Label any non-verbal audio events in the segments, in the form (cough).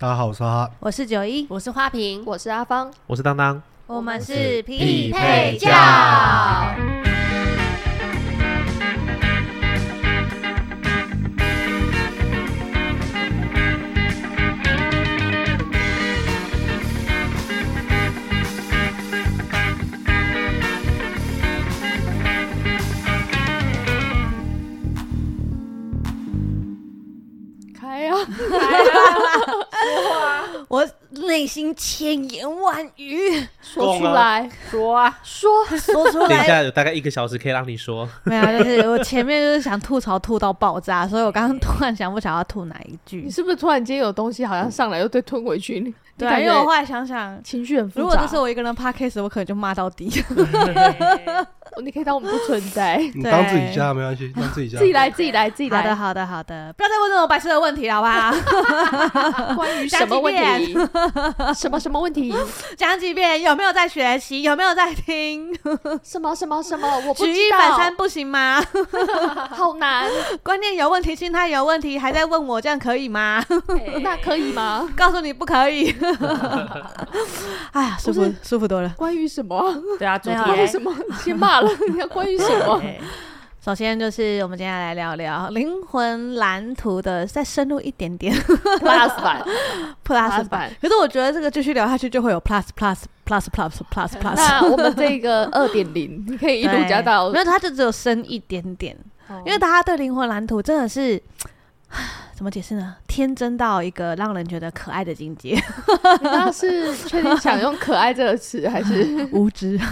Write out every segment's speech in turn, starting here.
大家好，我是哈。哈，我是九一，我是花瓶，我是阿芳，我是当当，我们是匹配教。(laughs) 内心千言万语，说出来，说啊，说说出来。等一下有大概一个小时可以让你说。没有，就是我前面就是想吐槽吐到爆炸，所以我刚刚突然想不想要吐哪一句？你是不是突然间有东西好像上来又对吞回去？你对啊，因为我后来想想，情绪很复杂。如果这是我一个人 podcast，我可能就骂到底。(laughs) 你可以当我们不存在，(laughs) 你当自己家没关系，(laughs) 当自己家。自己来，自己来，自己来。好的，好的，好的，不要再问这种白痴的问题了，好不好？(laughs) 关于什么问题？什么什么问题？讲几遍？有没有在学习？有没有在听？什么什么什么？我不知道。举一反三不行吗？好难。观念有问题，心态有问题，还在问我，这样可以吗？那可以吗？告诉你不可以。哎呀，舒服舒服多了。关于什么？对啊，主题关于什么？先骂了。(laughs) 你要关于什么？(laughs) 首先就是我们接下来聊聊灵魂蓝图的，再深入一点点 (laughs) Plus 版，Plus 版。可是我觉得这个继续聊下去就会有 Plus Plus Plus Plus Plus Plus。那我们这个二点零，你可以一路加到，没有，它就只有深一点点。因为大家对灵魂蓝图真的是。(sighs) 怎么解释呢？天真到一个让人觉得可爱的境界。你那是确定想用“可爱”这个词，还是 (laughs) 无知？(laughs)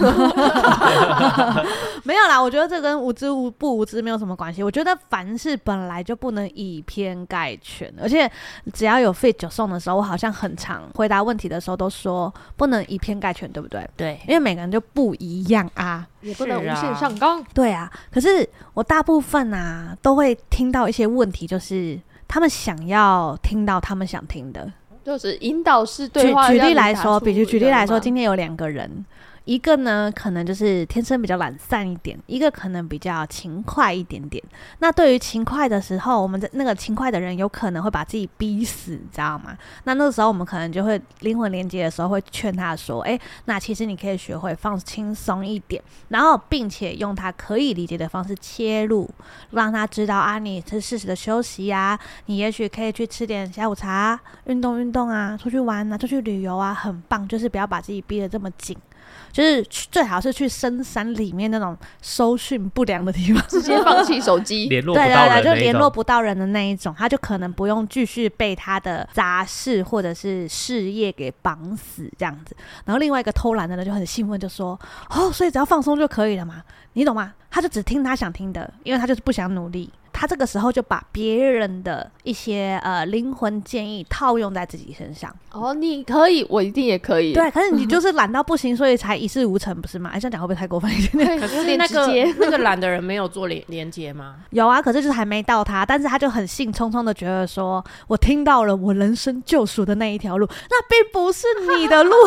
没有啦，我觉得这跟无知无不无知没有什么关系。我觉得凡事本来就不能以偏概全，而且只要有 fit 九送的时候，我好像很常回答问题的时候都说不能以偏概全，对不对？对，因为每个人就不一样啊，也不能无限上纲。对啊，可是我大部分啊都会听到一些问题，就是。他们想要听到他们想听的，就是引导式对话。举举例来说，比如举例来说，今天有两个人。一个呢，可能就是天生比较懒散一点；一个可能比较勤快一点点。那对于勤快的时候，我们的那个勤快的人有可能会把自己逼死，你知道吗？那那个时候我们可能就会灵魂连接的时候会劝他说：“诶，那其实你可以学会放轻松一点，然后并且用他可以理解的方式切入，让他知道啊，你是适时的休息呀，你也许可以去吃点下午茶，运动运动啊，出去玩啊，出去旅游啊，很棒，就是不要把自己逼得这么紧。”就是最好是去深山里面那种收讯不良的地方，(laughs) 直接放弃手机，(laughs) 联络不到人就联络不到人的那一种，他就可能不用继续被他的杂事或者是事业给绑死这样子。然后另外一个偷懒的人就很兴奋，就说：“哦，所以只要放松就可以了嘛，你懂吗？”他就只听他想听的，因为他就是不想努力。他这个时候就把别人的一些呃灵魂建议套用在自己身上。哦，你可以，我一定也可以。对，可是你就是懒到不行，所以才一事无成，不是吗？哎，这样讲会不会太过分一点？(laughs) 可是那个那个懒的人没有做连连接吗？有啊，可是就是还没到他，但是他就很兴冲冲的觉得说，我听到了我人生救赎的那一条路，那并不是你的路，(laughs)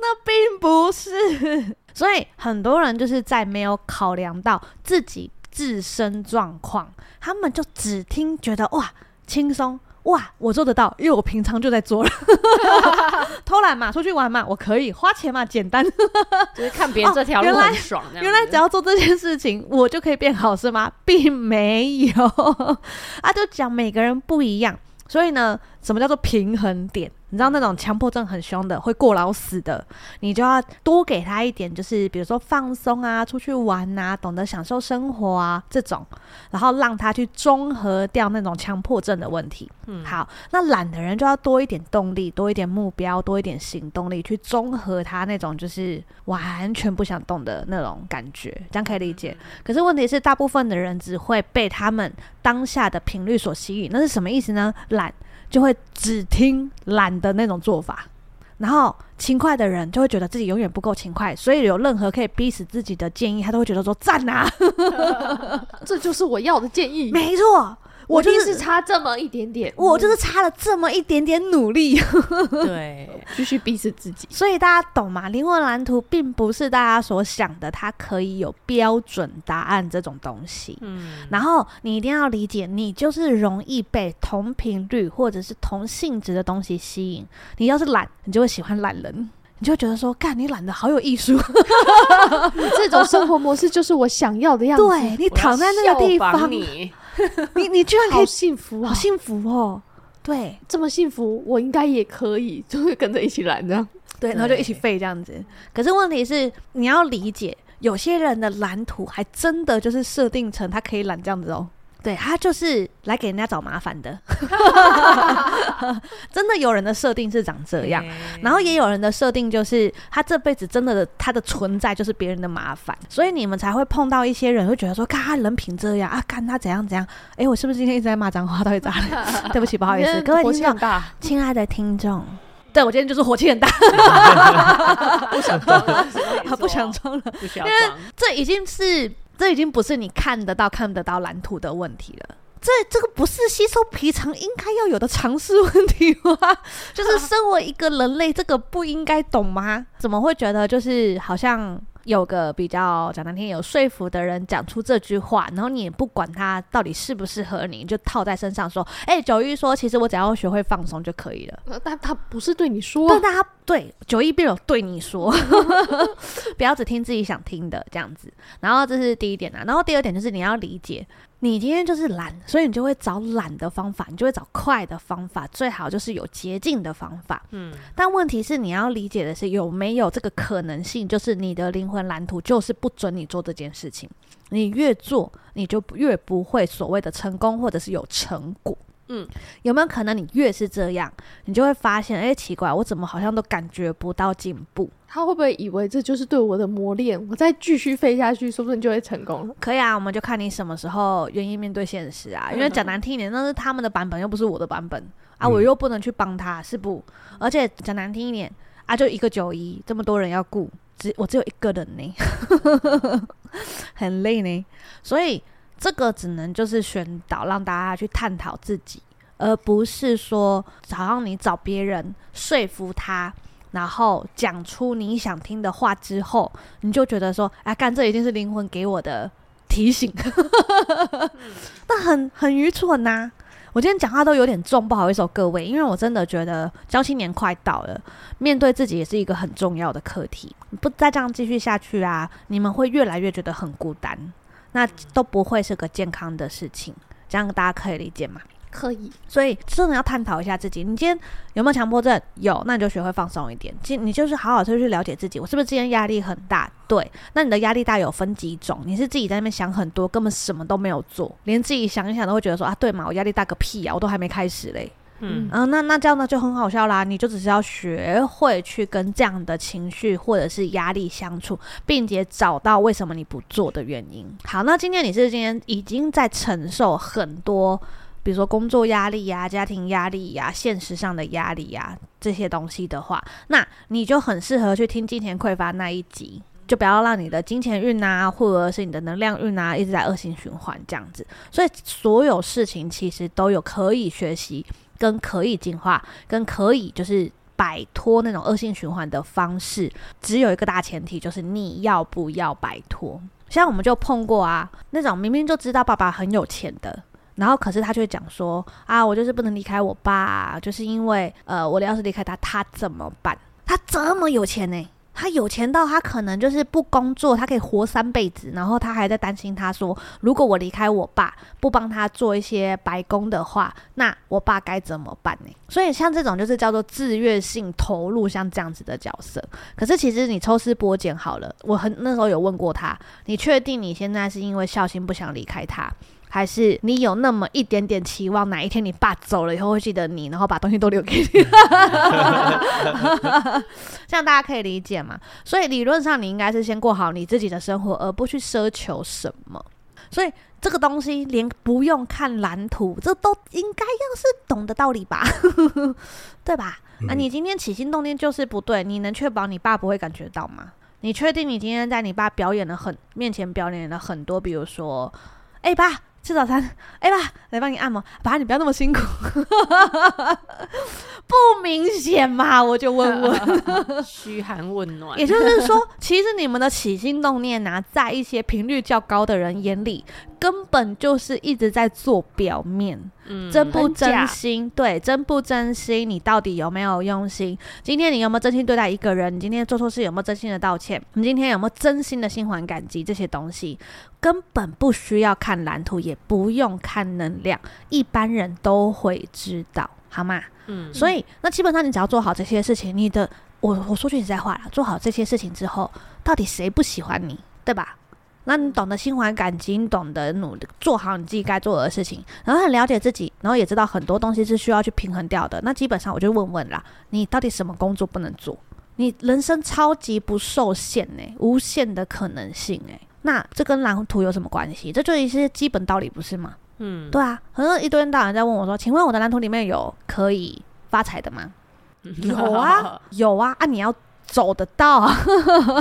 那并不是。所以很多人就是在没有考量到自己。自身状况，他们就只听觉得哇轻松哇，我做得到，因为我平常就在做了。(laughs) 偷懒嘛，出去玩嘛，我可以花钱嘛，简单。(laughs) 就是看别人这条路很爽，哦，原来，原来只要做这件事情，我就可以变好，是吗？并没有 (laughs) 啊，就讲每个人不一样。所以呢，什么叫做平衡点？你知道那种强迫症很凶的，会过劳死的，你就要多给他一点，就是比如说放松啊，出去玩啊，懂得享受生活啊这种，然后让他去中和掉那种强迫症的问题。嗯，好，那懒的人就要多一点动力，多一点目标，多一点行动力，去中和他那种就是完全不想动的那种感觉，这样可以理解。可是问题是，大部分的人只会被他们当下的频率所吸引，那是什么意思呢？懒就会只听懒的那种做法，然后勤快的人就会觉得自己永远不够勤快，所以有任何可以逼死自己的建议，他都会觉得说赞啊，(laughs) 这就是我要的建议。没错，我就是差这么一点点，我就是差了这么一点点努力。(laughs) 对，继续逼死自己。所以大家懂吗？灵魂蓝图并不是大家所想的，它可以有标准答案这种东西。嗯，然后你一定要理解，你就是容易被同频率或者是同性质的东西吸引。你要是懒，你就会喜欢懒人。你就觉得说，干你懒得好有艺术，(laughs) 你这种生活模式就是我想要的样子。对，你躺在那个地方，你 (laughs) 你你居然可以好幸福啊，好幸福哦！对，这么幸福，我应该也可以，(laughs) 就会跟着一起懒这样。对，然后就一起废这样子。可是问题是，你要理解，有些人的蓝图还真的就是设定成他可以懒这样子哦。对，他就是来给人家找麻烦的，(laughs) 真的有人的设定是长这样，然后也有人的设定就是他这辈子真的他的存在就是别人的麻烦，所以你们才会碰到一些人会觉得说，看他人品这样啊，看他怎样怎样，哎，我是不是今天一直在骂脏话？到底咋了？(laughs) 对不起，不好意思，各位听众，亲爱的听众，对我今天就是火气很大，(laughs) 不想装了，不想装了，不想装，因为这已经是。这已经不是你看得到、看得到蓝图的问题了，这这个不是吸收皮层应该要有的常识问题吗？(laughs) 就是身为一个人类，这个不应该懂吗？怎么会觉得就是好像？有个比较讲难听、有说服的人讲出这句话，然后你也不管他到底适不适合你，就套在身上说：“哎、欸，九一说，其实我只要学会放松就可以了。(laughs) ”但他不是对你说，但他对九一并没有对你说，(laughs) 不要只听自己想听的这样子。然后这是第一点啊，然后第二点就是你要理解。你今天就是懒，所以你就会找懒的方法，你就会找快的方法，最好就是有捷径的方法。嗯，但问题是你要理解的是有没有这个可能性，就是你的灵魂蓝图就是不准你做这件事情，你越做你就越不会所谓的成功或者是有成果。嗯，有没有可能你越是这样，你就会发现，哎、欸，奇怪，我怎么好像都感觉不到进步？他会不会以为这就是对我的磨练？我再继续飞下去，说不定就会成功了。可以啊，我们就看你什么时候愿意面对现实啊。因为讲难听一点，那是他们的版本，又不是我的版本啊，我又不能去帮他，是不？而且讲难听一点啊，就一个九一，这么多人要顾，只我只有一个人呢，(laughs) 很累呢，所以。这个只能就是宣导，让大家去探讨自己，而不是说好像你找别人说服他，然后讲出你想听的话之后，你就觉得说，哎，干这一定是灵魂给我的提醒，(laughs) 那很很愚蠢呐、我今天讲话都有点重，不好意思，各位，因为我真的觉得交青年快到了，面对自己也是一个很重要的课题。不再这样继续下去啊，你们会越来越觉得很孤单。那都不会是个健康的事情，这样大家可以理解吗？可以，所以真的要探讨一下自己。你今天有没有强迫症？有，那你就学会放松一点。今你就是好好去去了解自己，我是不是今天压力很大？对，那你的压力大有分几种？你是自己在那边想很多，根本什么都没有做，连自己想一想都会觉得说啊，对嘛，我压力大个屁啊，我都还没开始嘞。嗯，嗯、那那这样呢就很好笑啦。你就只是要学会去跟这样的情绪或者是压力相处，并且找到为什么你不做的原因。好，那今天你是今天已经在承受很多，比如说工作压力呀、家庭压力呀、现实上的压力呀、这些东西的话，那你就很适合去听金钱匮乏那一集，就不要让你的金钱运啊，或者是你的能量运啊，一直在恶性循环这样子。所以所有事情其实都有可以学习。跟可以进化，跟可以就是摆脱那种恶性循环的方式，只有一个大前提，就是你要不要摆脱。像我们就碰过啊，那种明明就知道爸爸很有钱的，然后可是他却讲说啊，我就是不能离开我爸，就是因为呃，我要是离开他，他怎么办？他这么有钱呢、他有钱到他可能就是不工作，他可以活三辈子，然后他还在担心，他说如果我离开我爸，不帮他做一些白工的话，那我爸该怎么办呢？所以像这种就是叫做自愿性投入，像这样子的角色。可是其实你抽丝剥茧好了，我很那时候有问过他，你确定你现在是因为孝心不想离开他？还是你有那么一点点期望，哪一天你爸走了以后会记得你，然后把东西都留给你，(laughs) 这样大家可以理解嘛？所以理论上你应该是先过好你自己的生活，而不去奢求什么。所以这个东西连不用看蓝图，这都应该要是懂的道理吧，(laughs) 对吧？啊、你今天起心动念就是不对，你能确保你爸不会感觉到吗？你确定你今天在你爸表演了很面前表演了很多，比如说，哎、欸、爸。吃早餐，哎爸，来帮你按摩，爸你不要那么辛苦，(laughs) 不明显嘛？我就问问，(laughs) 嘘寒问暖。也就是说，其实你们的起心动念呐、啊，在一些频率较高的人眼里，根本就是一直在做表面，嗯，真不真心？对，真不真心？你到底有没有用心？今天你有没有真心对待一个人？你今天做错事有没有真心的道歉？你今天有没有真心的心怀感激？这些东西根本不需要看蓝图，也不用看能量，一般人都会知道，好吗？嗯，所以那基本上你只要做好这些事情，你的我我说句实在话啦，做好这些事情之后，到底谁不喜欢你，对吧？那你懂得心怀感激，你懂得努力做好你自己该做的事情，然后很了解自己，然后也知道很多东西是需要去平衡掉的。那基本上我就问问啦，你到底什么工作不能做？你人生超级不受限呢、无限的可能性哎、欸。那这跟蓝图有什么关系？这就一些基本道理不是吗？嗯，对啊，很多一堆人大人在问我说：“请问我的蓝图里面有可以发财的吗？”有啊，有啊，啊，你要走得到啊。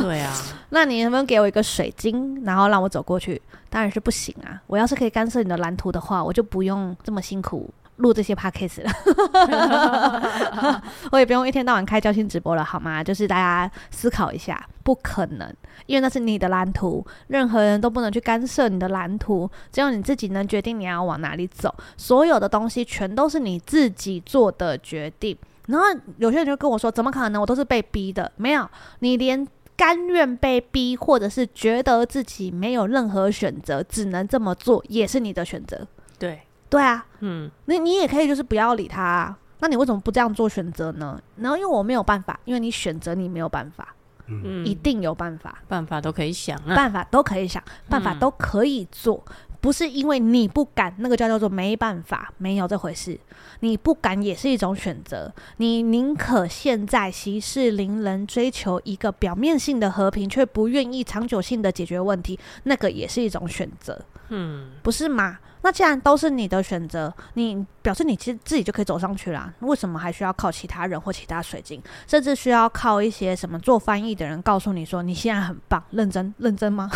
对啊，(laughs) 那你能不能给我一个水晶，然后让我走过去？当然是不行啊！我要是可以干涉你的蓝图的话，我就不用这么辛苦。录这些 podcast 了，(laughs) 我也不用一天到晚开交心直播了，好吗？就是大家思考一下，不可能，因为那是你的蓝图，任何人都不能去干涉你的蓝图，只有你自己能决定你要往哪里走，所有的东西全都是你自己做的决定。然后有些人就跟我说，怎么可能？我都是被逼的，没有，你连甘愿被逼，或者是觉得自己没有任何选择，只能这么做，也是你的选择。对。对啊，嗯，那你也可以就是不要理他啊，那你为什么不这样做选择呢？然后因为我没有办法，因为你选择你没有办法，嗯，一定有办法，办法都可以想啊，办法都可以想，办法都可以做，嗯，不是因为你不敢，那个叫叫做没办法，没有这回事，你不敢也是一种选择，你宁可现在息事宁人，追求一个表面性的和平，却不愿意长久性的解决问题，那个也是一种选择，嗯，不是吗？那既然都是你的选择，你表示你其实自己就可以走上去啦。为什么还需要靠其他人或其他水晶，甚至需要靠一些什么做翻译的人告诉你说你现在很棒？认真认真吗？(laughs)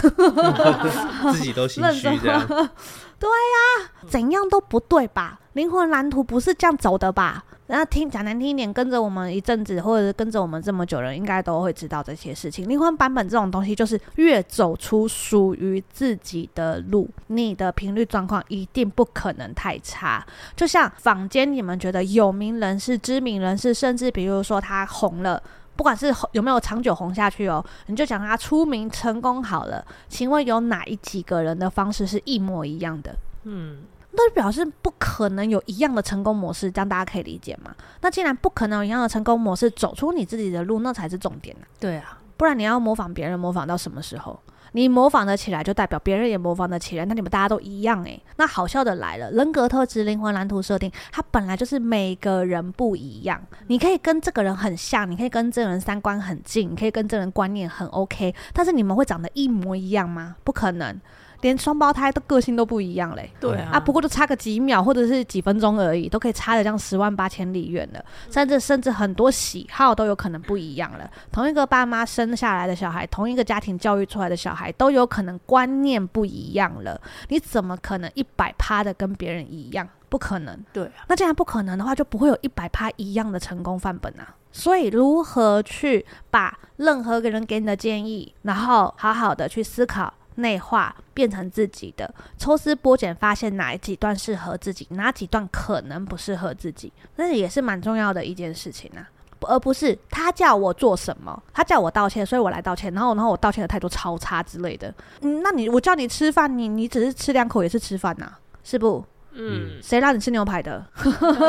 自己都心虚这样。(laughs) 对呀、啊，怎样都不对吧？灵魂蓝图不是这样走的吧？那听讲难听一点，跟着我们一阵子，或者跟着我们这么久人，应该都会知道这些事情。灵魂版本这种东西，就是越走出属于自己的路，你的频率状况一定不可能太差。就像坊间你们觉得有名人士、知名人士，甚至比如说他红了，不管是有没有长久红下去哦，你就讲他出名成功好了。请问有哪一几个人的方式是一模一样的？嗯。那就表示不可能有一样的成功模式，这样大家可以理解吗？那既然不可能有一样的成功模式，走出你自己的路，那才是重点呢。对啊，不然你要模仿别人，模仿到什么时候？你模仿得起来，就代表别人也模仿得起来，那你们大家都一样诶。那好笑的来了，人格特质、灵魂蓝图设定，它本来就是每个人不一样。你可以跟这个人很像，你可以跟这个人三观很近，你可以跟这个人观念很 OK，但是你们会长得一模一样吗？不可能。连双胞胎的个性都不一样嘞，对啊，啊，不过就差个几秒或者是几分钟而已，都可以差的这样十万八千里远了，甚至甚至很多喜好都有可能不一样了。同一个爸妈生下来的小孩，同一个家庭教育出来的小孩，都有可能观念不一样了。你怎么可能一百趴的跟别人一样？不可能。对啊，那既然不可能的话，就不会有一百趴一样的成功范本啊。所以，如何去把任何个人给你的建议，然后好好的去思考。内化变成自己的，抽丝剥茧，发现哪几段适合自己，哪几段可能不适合自己，那也是蛮重要的一件事情啊，而不是他叫我做什么，他叫我道歉，所以我来道歉，然后然后我道歉的态度超差之类的，嗯，那你我叫你吃饭，你你只是吃两口也是吃饭呐，是不？嗯，谁让你吃牛排的？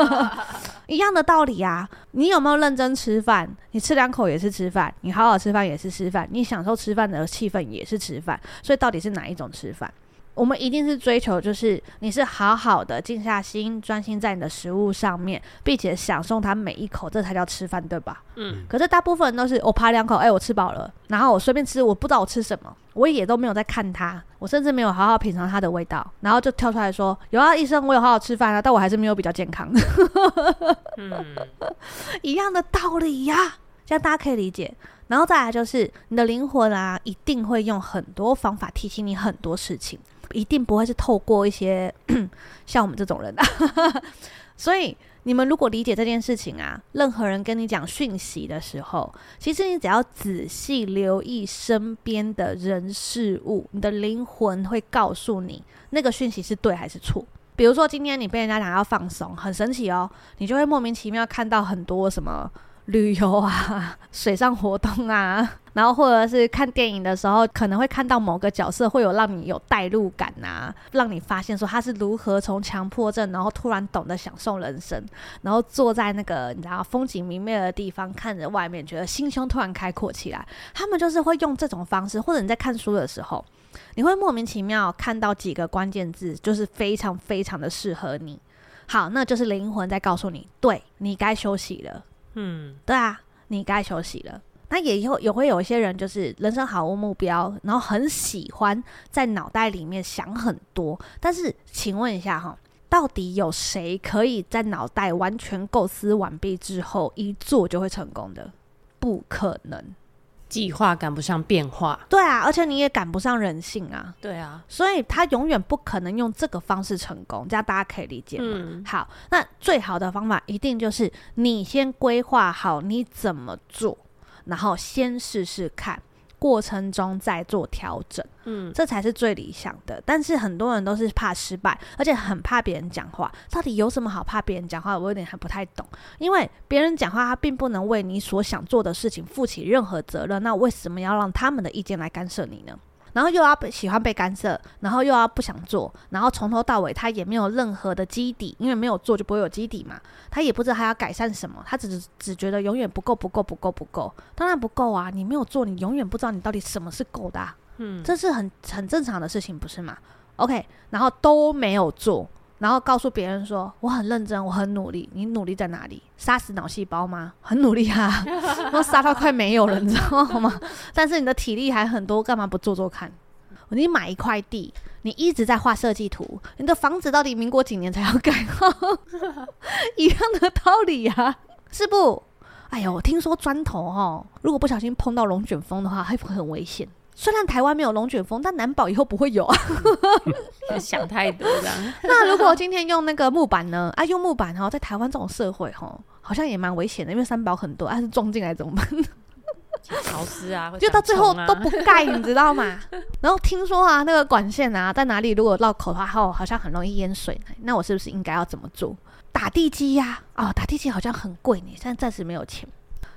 (laughs) 一样的道理啊！你有没有认真吃饭？你吃两口也是吃饭，你好好吃饭也是吃饭，你享受吃饭的气氛也是吃饭。所以到底是哪一种吃饭？我们一定是追求，就是你是好好的静下心，专心在你的食物上面，并且享受它每一口，这才叫吃饭，对吧？嗯。可是大部分人都是我扒两口，哎、欸，我吃饱了，然后我随便吃，我不知道我吃什么，我也都没有在看它，我甚至没有好好品尝它的味道，然后就跳出来说：“有啊，医生，我有好好吃饭啊，但我还是没有比较健康。(laughs) ”嗯，一样的道理呀、啊，这样大家可以理解。然后再来就是你的灵魂啊，一定会用很多方法提醒你很多事情。一定不会是透过一些 (clears throat) 像我们这种人的。(laughs) 所以你们如果理解这件事情啊，任何人跟你讲讯息的时候，其实你只要仔细留意身边的人事物，你的灵魂会告诉你那个讯息是对还是错。比如说今天你被人家讲要放松，很神奇哦，你就会莫名其妙看到很多什么。旅游啊，水上活动啊，(laughs) 然后或者是看电影的时候，可能会看到某个角色会有让你有代入感啊，让你发现说他是如何从强迫症，然后突然懂得享受人生，然后坐在那个你知道风景明媚的地方，看着外面，觉得心胸突然开阔起来。他们就是会用这种方式，或者你在看书的时候，你会莫名其妙看到几个关键字，就是非常非常的适合你。好，那就是灵魂在告诉你，对，你该休息了。嗯，对啊，你该休息了。那也有也会有一些人，就是人生毫无目标，然后很喜欢在脑袋里面想很多。但是，请问一下哈，到底有谁可以在脑袋完全构思完毕之后一做就会成功的？不可能。计划赶不上变化，对啊，而且你也赶不上人性啊，对啊，所以他永远不可能用这个方式成功，这样大家可以理解吗？嗯、好，那最好的方法一定就是你先规划好你怎么做，然后先试试看。过程中再做调整，嗯，这才是最理想的。但是很多人都是怕失败，而且很怕别人讲话。到底有什么好怕别人讲话？我有点还不太懂。因为别人讲话，他并不能为你所想做的事情负起任何责任。那为什么要让他们的意见来干涉你呢？然后又要喜欢被干涉，然后又要不想做，然后从头到尾他也没有任何的基底，因为没有做就不会有基底嘛。他也不知道他要改善什么，他只只觉得永远不够，不够，不够，不够。当然不够啊！你没有做，你永远不知道你到底什么是够的啊。嗯，这是很很正常的事情，不是吗？OK，然后都没有做。然后告诉别人说我很认真，我很努力。你努力在哪里？杀死脑细胞吗？(laughs) 很努力啊，(laughs) 都杀到快没有了，你知道吗？(laughs) 但是你的体力还很多，干嘛不做做看？你买一块地，你一直在画设计图，你的房子到底民国几年才要盖好？一样的道理呀、啊，是不？哎呦，我听说砖头哦，如果不小心碰到龙卷风的话，会不会很危险？虽然台湾没有龙卷风，但难保以后不会有啊。(laughs) 想太多了。(laughs) 那如果今天用那个木板呢？啊，用木板哈，在台湾这种社会哈，好像也蛮危险的，因为三宝很多，但、啊、是撞进来怎么办？潮湿 (laughs) 啊，就到最后都不盖，你知道吗？然后听说啊，那个管线啊，在哪里？如果绕口的话，后好像很容易淹水。那我是不是应该要怎么做？打地基呀？哦，打地基好像很贵呢，现在暂时没有钱。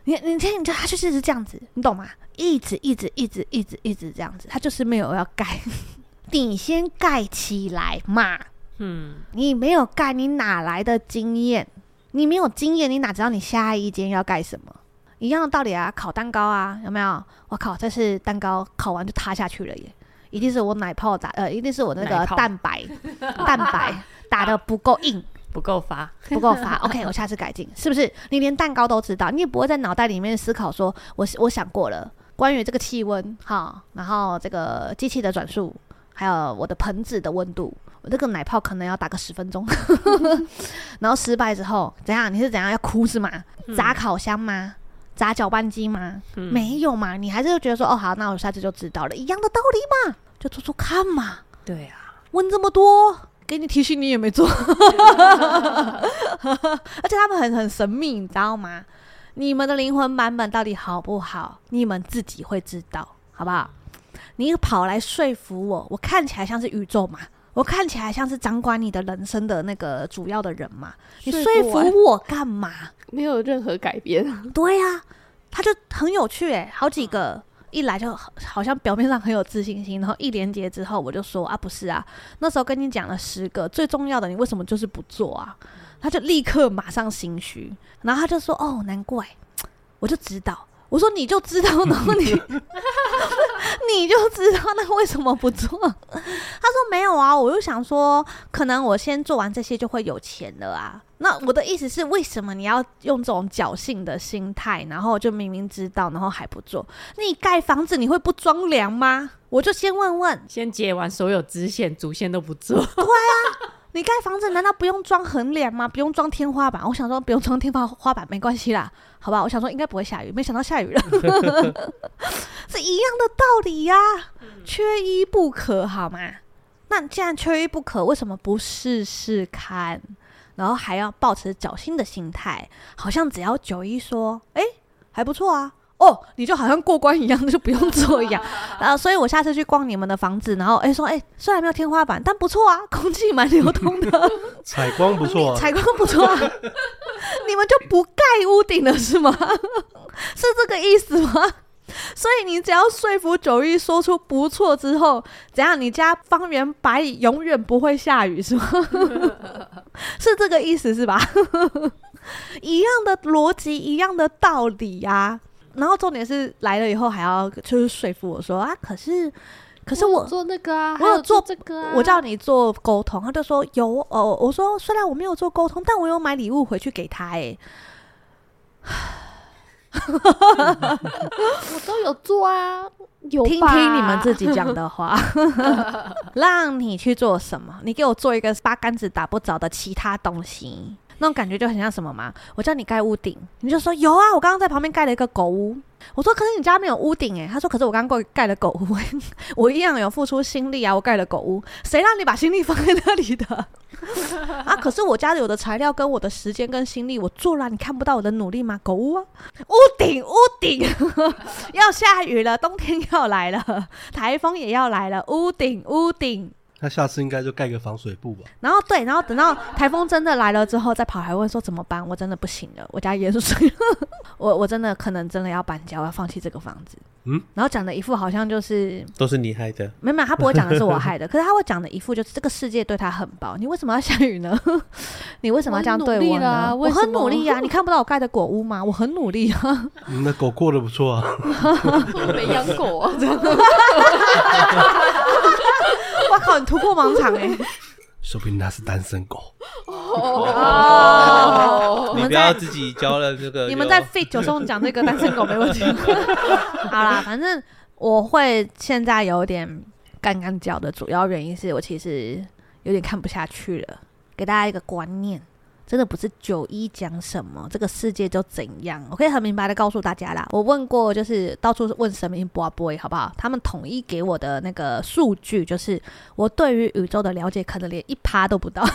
你你听，你就他就是是这样子，你懂吗？一直一直一直一直一直这样子，他就是没有要盖。(laughs) 你先盖起来嘛。嗯，你没有盖，你哪来的经验？你没有经验，你哪知道你下一间要盖什么？一样的道理啊，烤蛋糕啊，有没有？我靠，这是蛋糕烤完就塌下去了耶！一定是我奶泡打，呃，一定是我那个蛋白 (laughs) 蛋白打的不够硬。不够发，(laughs) 不够发。(laughs) OK，我下次改进，是不是？你连蛋糕都知道，你也不会在脑袋里面思考说，我我想过了，关于这个气温哈，然后这个机器的转速，还有我的盆子的温度，我这个奶泡可能要打个十分钟，(laughs) 然后失败之后怎样？你是怎样要哭是吗？砸烤箱吗？砸搅拌机吗？嗯、没有嘛，你还是觉得说，哦好，那我下次就知道了，一样的道理嘛，就做做看嘛。对啊，问这么多。给你提醒，你也没做，(laughs) 而且他们很很神秘，你知道吗？你们的灵魂版本到底好不好？你们自己会知道，好不好？你跑来说服我，我看起来像是宇宙嘛？我看起来像是掌管你的人生的那个主要的人嘛？你说服我干嘛？没有任何改变。对呀、啊，他就很有趣诶、欸，好几个。一来就好像表面上很有自信心，然后一连接之后，我就说啊，不是啊，那时候跟你讲了十个最重要的，你为什么就是不做啊？他就立刻马上心虚，然后他就说哦，难怪，我就知道。我说你就知道，然后你 (laughs) 你就知道，那为什么不做？他说没有啊，我就想说，可能我先做完这些就会有钱了啊。那我的意思是，为什么你要用这种侥幸的心态，然后就明明知道，然后还不做？你盖房子你会不装梁吗？我就先问问，先解完所有支线、主线都不做。(laughs) 对啊。你盖房子难道不用装横梁吗？不用装天花板？我想说不用装天花花板没关系啦，好吧？我想说应该不会下雨，没想到下雨了，(laughs) 是一样的道理呀、啊，缺一不可，好吗？那既然缺一不可，为什么不试试看？然后还要保持侥幸的心态，好像只要九一说，哎，还不错啊。哦，你就好像过关一样，就不用做一样。(laughs) 然后，所以我下次去逛你们的房子，然后哎说，哎，虽然没有天花板，但不错啊，空气蛮流通的，(laughs) 采光不错啊，(laughs) 采光不错啊。你们就不盖屋顶了是吗？是这个意思吗？所以你只要说服九一说出不错之后，怎样？你家方圆百里永远不会下雨是吗？(laughs) 是这个意思是吧？(laughs) 一样的逻辑，一样的道理呀、啊。然后重点是来了以后还要就是说服我说啊，可是可是我，我做那个啊，我有做这个啊，我叫你做沟通，他就说有哦。我说虽然我没有做沟通，但我有买礼物回去给他哎。(laughs) 我都有做啊，有听听你们自己讲的话，(laughs) 让你去做什么？你给我做一个八竿子打不着的其他东西。那种感觉就很像什么吗？我叫你盖屋顶，你就说有啊，我刚刚在旁边盖了一个狗屋。我说可是你家没有屋顶诶，他说可是我刚刚盖了狗屋，(laughs) 我一样有付出心力啊，我盖了狗屋，谁让你把心力放在那里的 (laughs) 啊？可是我家里有的材料跟我的时间跟心力，我做了，你看不到我的努力吗？狗屋啊，屋顶屋顶，(laughs) 要下雨了，冬天要来了，台风也要来了，屋顶屋顶。那下次应该就盖个防水布吧。然后对，然后等到台风真的来了之后，再跑还问说怎么办？我真的不行了，我家淹水了，(laughs) 我我真的可能真的要搬家，我要放弃这个房子。嗯，然后讲的一副好像就是都是你害的，没有没有，他不会讲的是我 (laughs) 害的，可是他会讲的一副就是这个世界对他很薄，你为什么要下雨呢？(laughs) 你为什么要这样对我呢？我很努力呀，你看不到我盖的果屋吗？我很努力啊。你的狗过得不错啊，没养狗啊。哇靠！你突破盲场哎，说不定他是单身狗哦。你不要自己教了这个。你们在 fit 九松讲这个单身狗没问题。(laughs) 好啦，反正我会现在有点干干脚的主要原因是我其实有点看不下去了。给大家一个观念。真的不是九一讲什么，这个世界就怎样。我可以很明白的告诉大家啦，我问过，就是到处问神明卜卦，好不好？他们统一给我的那个数据，就是我对于宇宙的了解，可能连一趴都不到，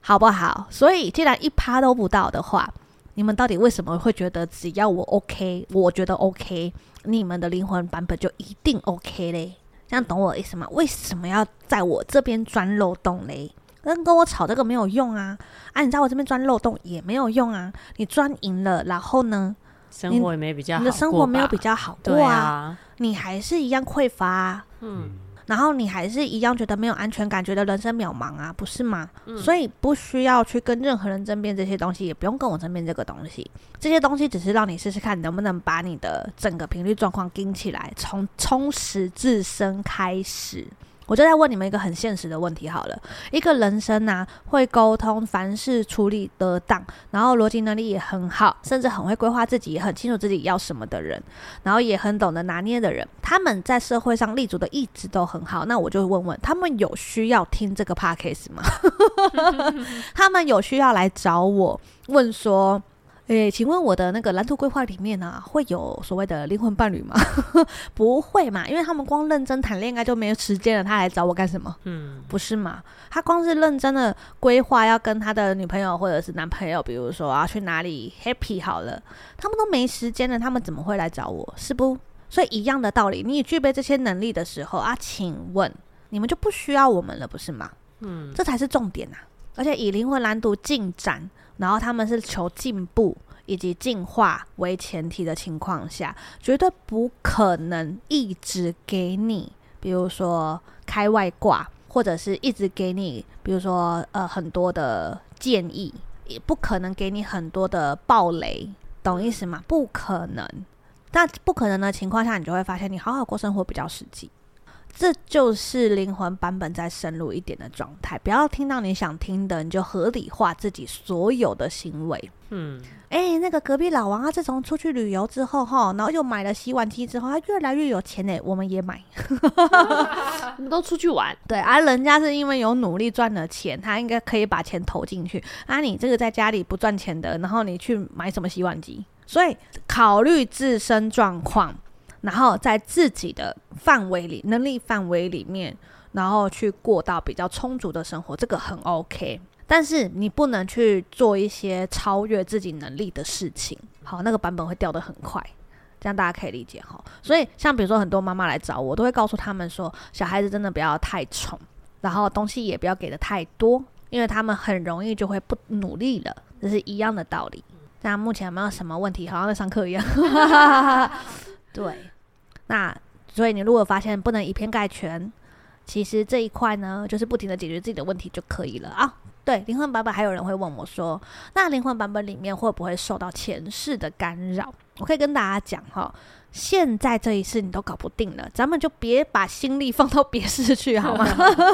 好不好？所以既然一趴都不到的话，你们到底为什么会觉得只要我 OK，我觉得 OK，你们的灵魂版本就一定 OK 嘞？这样懂我的意思吗？为什么要在我这边钻漏洞嘞？跟跟我吵这个没有用啊！啊，你在我这边钻漏洞也没有用啊！你钻赢了，然后呢？生活也没比较好，你的生活没有比较好过啊！啊你还是一样匮乏啊！嗯。然后你还是一样觉得没有安全感，觉得人生渺茫啊，不是吗？嗯、所以不需要去跟任何人争辩这些东西，也不用跟我争辩这个东西。这些东西只是让你试试看能不能把你的整个频率状况盯起来，从充实自身开始。我就在问你们一个很现实的问题好了，一个人生呐、啊，会沟通，凡事处理得当，然后逻辑能力也很好，甚至很会规划自己，也很清楚自己要什么的人，然后也很懂得拿捏的人，他们在社会上立足的一直都很好。那我就问问，他们有需要听这个 podcast 吗？(laughs) (laughs) 他们有需要来找我问说？诶、欸，请问我的那个蓝图规划里面呢、啊，会有所谓的灵魂伴侣吗？(laughs) 不会嘛，因为他们光认真谈恋爱就没有时间了，他来找我干什么？嗯，不是嘛？他光是认真的规划要跟他的女朋友或者是男朋友，比如说啊去哪里 happy 好了，他们都没时间了，他们怎么会来找我？是不？所以一样的道理，你具备这些能力的时候啊，请问你们就不需要我们了，不是吗？嗯，这才是重点呐、啊。而且以灵魂蓝图进展。然后他们是求进步以及进化为前提的情况下，绝对不可能一直给你，比如说开外挂，或者是一直给你，比如说呃很多的建议，也不可能给你很多的暴雷，懂意思吗？不可能。但不可能的情况下，你就会发现你好好过生活比较实际。这就是灵魂版本再深入一点的状态，不要听到你想听的，你就合理化自己所有的行为。嗯，哎，那个隔壁老王啊，自从出去旅游之后哈，然后又买了洗碗机之后，他越来越有钱呢。我们也买，(laughs) 我们都出去玩。对啊，人家是因为有努力赚了钱，他应该可以把钱投进去。啊，你这个在家里不赚钱的，然后你去买什么洗碗机？所以考虑自身状况。然后在自己的范围里、能力范围里面，然后去过到比较充足的生活，这个很 OK。但是你不能去做一些超越自己能力的事情，好，那个版本会掉得很快，这样大家可以理解哈。所以像比如说很多妈妈来找我，都会告诉他们说，小孩子真的不要太宠，然后东西也不要给的太多，因为他们很容易就会不努力了，这是一样的道理。那目前有没有什么问题？好像在上课一样。(laughs) 对，那所以你如果发现不能以偏概全，其实这一块呢，就是不停的解决自己的问题就可以了啊。对，灵魂版本还有人会问我说，那灵魂版本里面会不会受到前世的干扰？我可以跟大家讲哈，现在这一世你都搞不定了，咱们就别把心力放到别世去好吗？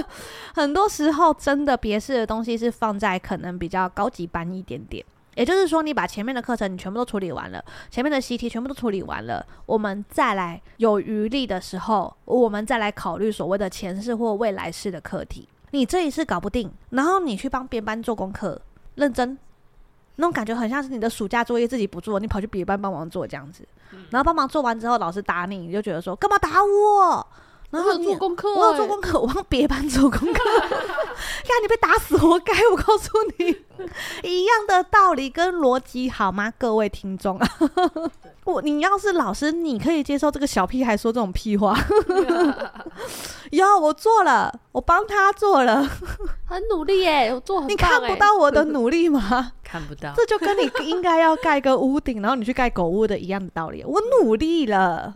(laughs) 很多时候真的别世的东西是放在可能比较高级班一点点。也就是说，你把前面的课程你全部都处理完了，前面的习题全部都处理完了，我们再来有余力的时候，我们再来考虑所谓的前世或未来世的课题。你这一次搞不定，然后你去帮别班做功课，认真，那种感觉很像是你的暑假作业自己不做，你跑去别班帮忙做这样子，然后帮忙做完之后，老师打你，你就觉得说干嘛打我？然后做功课、欸，我有做功课，我帮别班做功课。(laughs) 呀，你被打死活该！我告诉你，(laughs) 一样的道理跟逻辑好吗？各位听众啊，(laughs) 我你要是老师，你可以接受这个小屁孩说这种屁话？有，我做了，我帮他做了，很努力耶，我做很、欸、你看不到我的努力吗？看不到，这就跟你应该要盖个屋顶，然后你去盖狗屋的一样的道理。我努力了。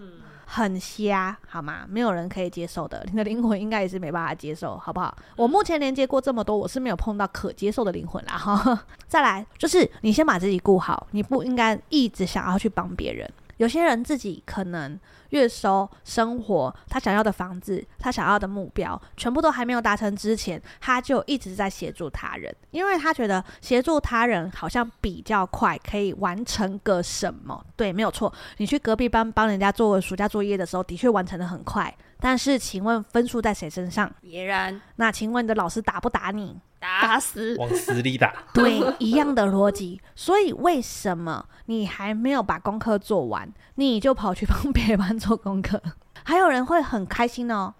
很瞎，好吗？没有人可以接受的，你的灵魂应该也是没办法接受，好不好？我目前连接过这么多，我是没有碰到可接受的灵魂啦。哈，(laughs) 再来就是你先把自己顾好，你不应该一直想要去帮别人。有些人自己可能。月收生活，他想要的房子，他想要的目标，全部都还没有达成之前，他就一直在协助他人，因为他觉得协助他人好像比较快，可以完成个什么。对，没有错。你去隔壁班帮人家做暑假作业的时候，的确完成的很快。但是，请问分数在谁身上？别人。那请问你的老师打不打你？打死，往死里打。(laughs) 对，一样的逻辑。所以，为什么你还没有把功课做完，你就跑去帮别班做功课？(laughs) 还有人会很开心哦。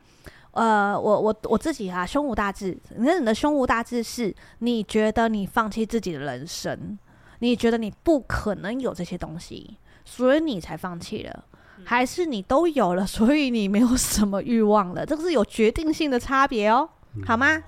呃，我我我自己啊，胸无大志。那你的胸无大志是，你觉得你放弃自己的人生，你觉得你不可能有这些东西，所以你才放弃了。还是你都有了，所以你没有什么欲望了，这个是有决定性的差别哦，好吗？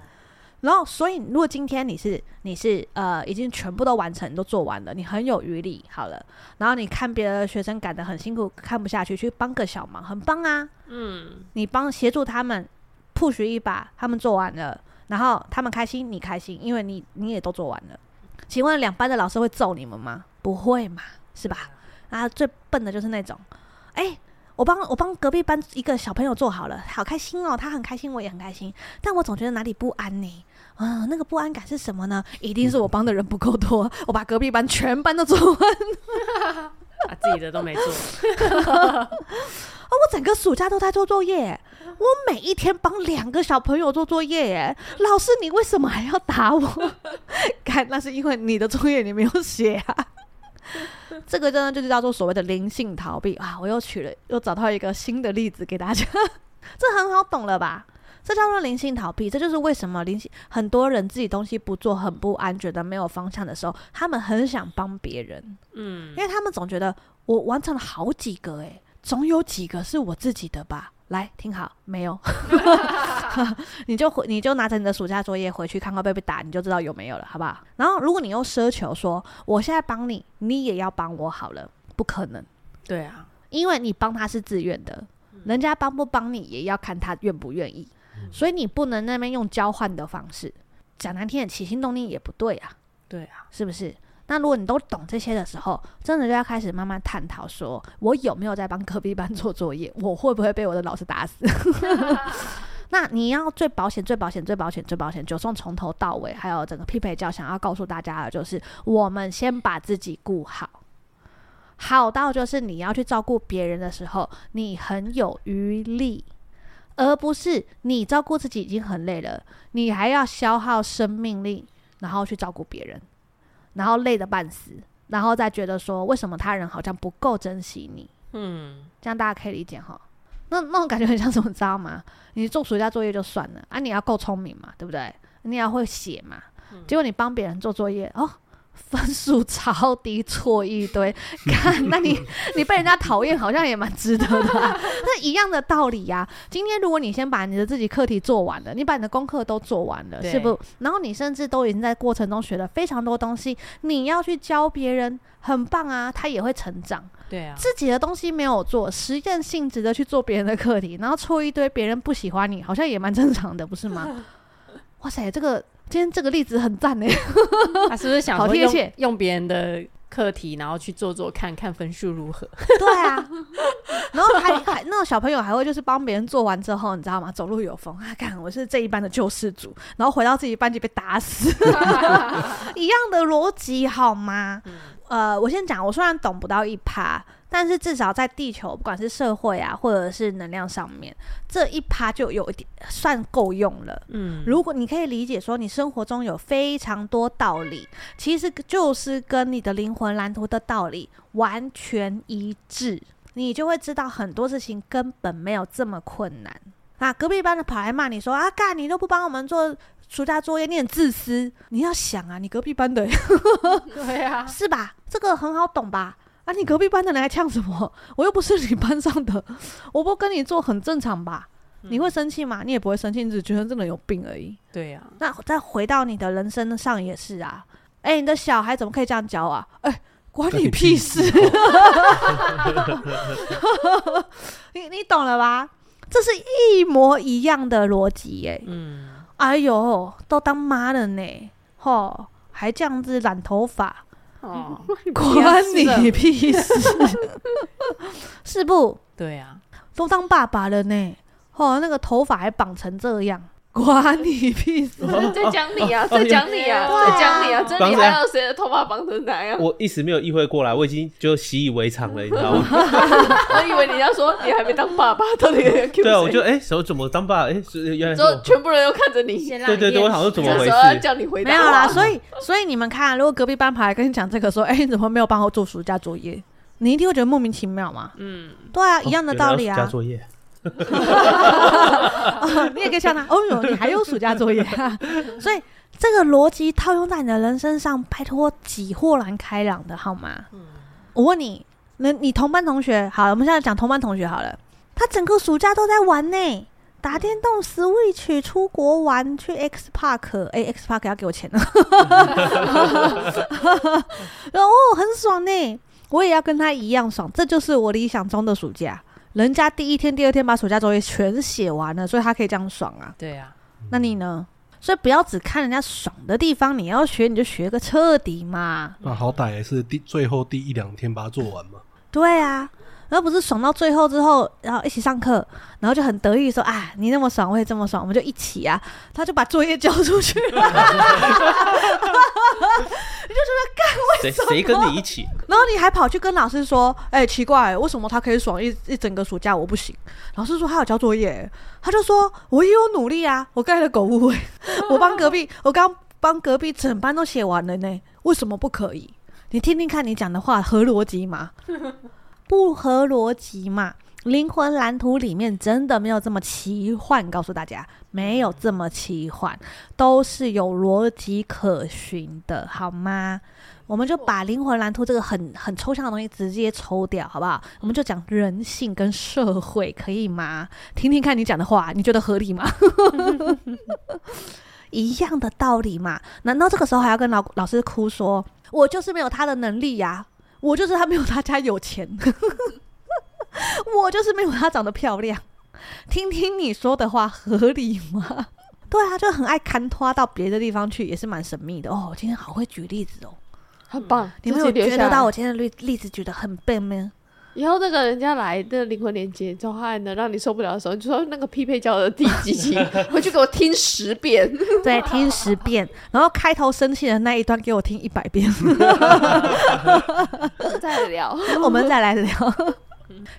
然后，所以如果今天你是你是呃已经全部都完成，都做完了，你很有余力，好了，然后你看别的学生赶得很辛苦，看不下去，去帮个小忙，很棒啊，嗯，你帮协助他们 push 一把，他们做完了，然后他们开心，你开心，因为你你也都做完了。请问两班的老师会揍你们吗？不会嘛，是吧？啊，最笨的就是那种。哎、欸，我帮我帮隔壁班一个小朋友做好了，好开心哦，他很开心，我也很开心，但我总觉得哪里不安呢？啊，那个不安感是什么呢？一定是我帮的人不够多，我把隔壁班全班都做完，把自己的都没做。哦，(laughs) 我整个暑假都在做作业，我每一天帮两个小朋友做作业，哎，老师你为什么还要打我？(laughs) 看，那是因为你的作业你没有写啊。(laughs) 这个真的就是叫做所谓的灵性逃避啊！我又取了，又找到一个新的例子给大家，(laughs) 这很好懂了吧？这叫做灵性逃避，这就是为什么灵性很多人自己东西不做很不安，觉得没有方向的时候，他们很想帮别人，嗯，因为他们总觉得我完成了好几个，诶，总有几个是我自己的吧。来听好，没有，(laughs) (laughs) 你就回，你就拿着你的暑假作业回去看看被不被打，你就知道有没有了，好不好？然后如果你又奢求说，我现在帮你，你也要帮我好了，不可能。对啊，因为你帮他是自愿的，人家帮不帮你也要看他愿不愿意，所以你不能那边用交换的方式，讲难听点，起心动念也不对啊。对啊，是不是？那如果你都懂这些的时候，真的就要开始慢慢探讨，说我有没有在帮隔壁班做作业？我会不会被我的老师打死？(laughs) 那你要最保险、最保险、最保险、最保险，九送从头到尾，还有整个匹配教想要告诉大家的就是，我们先把自己顾好，好到就是你要去照顾别人的时候，你很有余力，而不是你照顾自己已经很累了，你还要消耗生命力，然后去照顾别人。然后累得半死，然后再觉得说，为什么他人好像不够珍惜你？嗯，这样大家可以理解哈。那那种感觉很像什么，知道吗？你做暑假作业就算了啊，你要够聪明嘛，对不对？你要会写嘛。嗯、结果你帮别人做作业哦。分数超低，错一堆，(laughs) 看，那你你被人家讨厌，好像也蛮值得的，啊。那一样的道理呀，啊。今天如果你先把你的自己课题做完了，你把你的功课都做完了，是不？然后你甚至都已经在过程中学了非常多东西，你要去教别人，很棒啊，他也会成长。对啊，自己的东西没有做，实验性质的去做别人的课题，然后错一堆，别人不喜欢你，好像也蛮正常的，不是吗？(laughs) 哇塞，这个。今天这个例子很赞呢，(laughs) 他是不是想说好贴切，用别人的课题，然后去做做看看分数如何？对啊，(laughs) 然后还还那种小朋友还会就是帮别人做完之后，你知道吗？走路有风啊，看我是这一班的救世主，然后回到自己班级被打死，(laughs) 一样的逻辑好吗？嗯、呃，我先讲，我虽然懂不到一趴。但是至少在地球，不管是社会啊，或者是能量上面，这一趴就有一点算够用了。嗯，如果你可以理解说，你生活中有非常多道理，其实就是跟你的灵魂蓝图的道理完全一致，你就会知道很多事情根本没有这么困难。啊，隔壁班的跑来骂你说：“啊，干你都不帮我们做暑假作业，你很自私。”你要想啊，你隔壁班的，(laughs) 对啊，(laughs) 是吧？这个很好懂吧？啊！你隔壁班的人还呛什么？(laughs) 我又不是你班上的，(laughs) 我不跟你做很正常吧？嗯、你会生气吗？你也不会生气，你只觉得这个人有病而已。对呀、啊。那再回到你的人生上也是啊。哎、欸，你的小孩怎么可以这样教啊？哎、欸，关你屁事！(laughs) 你你懂了吧？这是一模一样的逻辑耶。嗯。哎呦，都当妈了呢，吼，还这样子染头发。哦，(laughs) 关你屁事，(laughs) 是不？对呀、啊，都当爸爸了呢，哦，那个头发还绑成这样。关你屁事！(laughs) (laughs) 在讲你啊，在讲你啊，在讲你啊！这里还有谁的头发绑成哪样？我一时没有意会过来，我已经就习以为常了，你知道吗？(laughs) 我以为你要说你还没当爸爸，到底对啊，我就哎，手怎么当爸？哎，原来就全部人都看着你。对对对，我好像怎么回事？叫你回答。没有啦，所以所以你们看，如果隔壁班跑来跟你讲这个，说哎，你怎么没有帮我做暑假作业？你一定会觉得莫名其妙嘛。嗯，对啊，一样的道理啊。暑假作业。哦、(laughs) 你也可以笑他哦哟，你还有暑假作业，啊，(laughs) 所以这个逻辑套用在你的人身上，拜托几豁然开朗的好吗？嗯、我问你，那你同班同学，好，我们现在讲同班同学好了，他整个暑假都在玩呢，打电动、Switch、出国玩、去 X Park，哎，X Park 要给我钱呢，然 (laughs) 后很爽呢，我也要跟他一样爽，这就是我理想中的暑假。人家第一天、第二天把暑假作业全写完了，所以他可以这样爽啊。对呀、啊，那你呢？所以不要只看人家爽的地方，你要学你就学个彻底嘛。那好歹也是第最后第一两天把它做完嘛。对啊。然后不是爽到最后之后，然后一起上课，然后就很得意说：“啊，你那么爽，我也这么爽，我们就一起啊！”他就把作业交出去了，(laughs) 你就觉得干为什么？谁谁跟你一起？然后你还跑去跟老师说：“哎、欸，奇怪，为什么他可以爽一一整个暑假，我不行？”老师说他有交作业，他就说：“我也有努力啊，我盖了狗屋，我帮隔壁，我刚帮隔壁整班都写完了呢，为什么不可以？你听听看，你讲的话合逻辑吗？” (laughs) 不合逻辑嘛？灵魂蓝图里面真的没有这么奇幻，告诉大家没有这么奇幻，都是有逻辑可循的，好吗？我们就把灵魂蓝图这个很很抽象的东西直接抽掉，好不好？我们就讲人性跟社会，可以吗？听听看你讲的话，你觉得合理吗？(laughs) 一样的道理嘛？难道这个时候还要跟老老师哭说，我就是没有他的能力呀、啊？我就是他没有他家有钱，(laughs) 我就是没有他长得漂亮。听听你说的话合理吗？对啊，就很爱看拖到别的地方去，也是蛮神秘的哦。今天好会举例子哦，很棒。你们有觉得到我今天的例例子举得很笨吗？以后那个人家来的灵魂连接之后，还能让你受不了的时候，你就说那个匹配教的第几集，(laughs) 回去给我听十遍。(laughs) 对，听十遍，然后开头生气的那一段给我听一百遍。(laughs) 再聊，我们再来聊。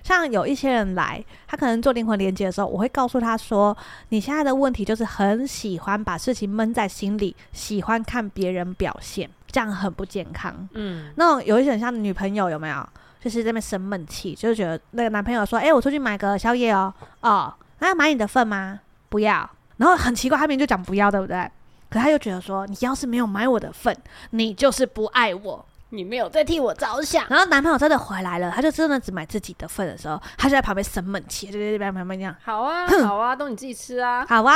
像有一些人来，他可能做灵魂连接的时候，我会告诉他说：“你现在的问题就是很喜欢把事情闷在心里，喜欢看别人表现。”这样很不健康。嗯，那种有一点像女朋友有没有？就是在那边生闷气，就是觉得那个男朋友说：“哎、欸，我出去买个宵夜哦，哦，那要买你的份吗？不要。”然后很奇怪，他明明就讲不要，对不对？可他又觉得说：“你要是没有买我的份，你就是不爱我，你没有在替我着想。”然后男朋友真的回来了，他就真的只买自己的份的时候，他就在旁边生闷气，就在旁边这样。好啊，好啊，都你自己吃啊，好啊。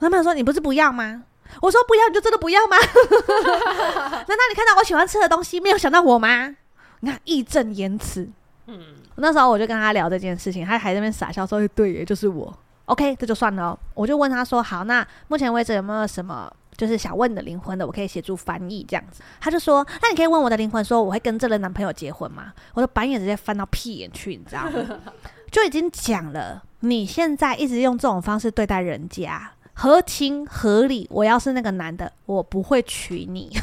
男朋友说：“你不是不要吗？”我说：“不要，你就真的不要吗？(laughs) 难道你看到我喜欢吃的东西，没有想到我吗？”你看义正言辞，嗯，那时候我就跟他聊这件事情，他还在那边傻笑说：“对，也就是我。”OK，这就算了。我就问他说：“好，那目前为止有没有什么就是想问你的灵魂的，我可以协助翻译这样子？”他就说：“那你可以问我的灵魂说，我会跟这个男朋友结婚吗？”我的白眼直接翻到屁眼去，你知道吗？(laughs) 就已经讲了，你现在一直用这种方式对待人家。合情合理，我要是那个男的，我不会娶你。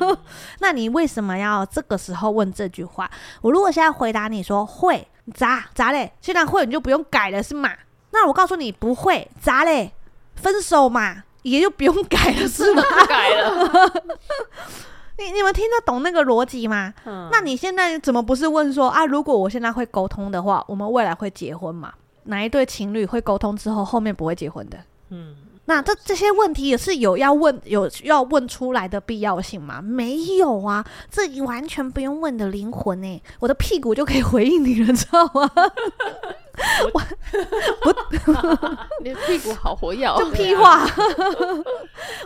嗯、(laughs) 那你为什么要这个时候问这句话？我如果现在回答你说会，咋咋嘞？现在会你就不用改了是吗？那我告诉你不会，咋嘞？分手嘛，也就不用改了是吗？改了。(laughs) 你你们听得懂那个逻辑吗？嗯、那你现在怎么不是问说啊？如果我现在会沟通的话，我们未来会结婚吗？哪一对情侣会沟通之后后面不会结婚的？嗯。那这这些问题也是有要问有要问出来的必要性吗？没有啊，这完全不用问的灵魂呢、欸，我的屁股就可以回应你了，知道吗？我我，你的屁股好活跃，就屁话，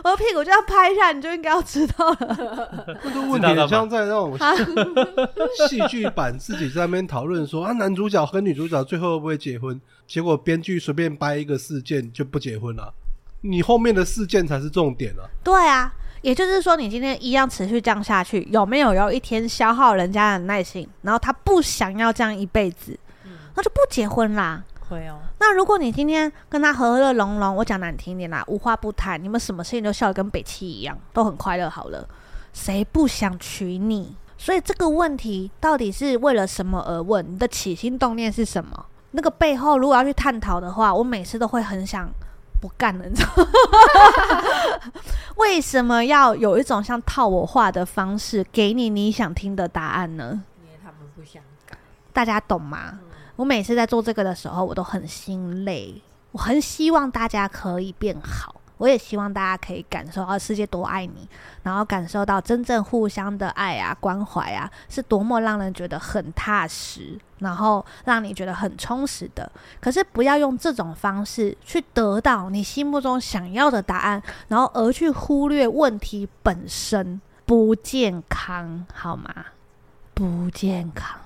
我的屁股就要拍一下，你就应该要知道了。(laughs) 这个问题像在那种 (laughs) 戏剧版自己在那边讨论说啊，男主角和女主角最后会不会结婚？结果编剧随便掰一个事件就不结婚了。你后面的事件才是重点啊！对啊，也就是说，你今天一样持续这样下去，有没有有一天消耗人家的耐心，然后他不想要这样一辈子，嗯、那就不结婚啦。会哦。那如果你今天跟他和乐融融，我讲难听点啦，无话不谈，你们什么事情都笑得跟北七一样，都很快乐。好了，谁不想娶你？所以这个问题到底是为了什么而问？你的起心动念是什么？那个背后如果要去探讨的话，我每次都会很想。不干了，你知道吗？(laughs) 为什么要有一种像套我话的方式给你你想听的答案呢？因为他们不想改，大家懂吗？嗯、我每次在做这个的时候，我都很心累。我很希望大家可以变好。我也希望大家可以感受到世界多爱你，然后感受到真正互相的爱啊、关怀啊，是多么让人觉得很踏实，然后让你觉得很充实的。可是不要用这种方式去得到你心目中想要的答案，然后而去忽略问题本身，不健康，好吗？不健康，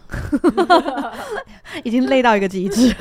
(laughs) 已经累到一个极致。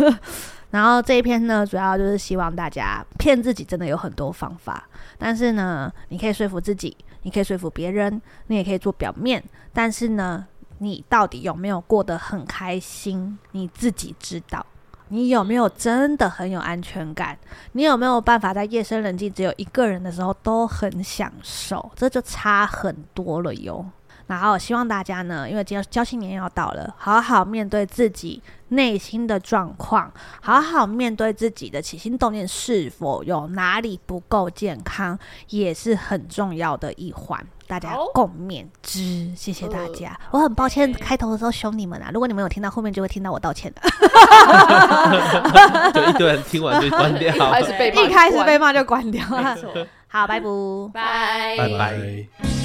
然后这一篇呢，主要就是希望大家骗自己，真的有很多方法。但是呢，你可以说服自己，你可以说服别人，你也可以做表面。但是呢，你到底有没有过得很开心？你自己知道。你有没有真的很有安全感？你有没有办法在夜深人静只有一个人的时候都很享受？这就差很多了哟。然后希望大家呢，因为交交新年要到了，好好面对自己内心的状况，好好面对自己的起心动念是否有哪里不够健康，也是很重要的一环。大家共勉之，谢谢大家。我很抱歉开头的时候凶你们啊，如果你们有听到后面，就会听到我道歉的。(laughs) 就一堆人听完就关掉，(laughs) 一开始被骂就关掉了。好，拜拜，拜拜拜。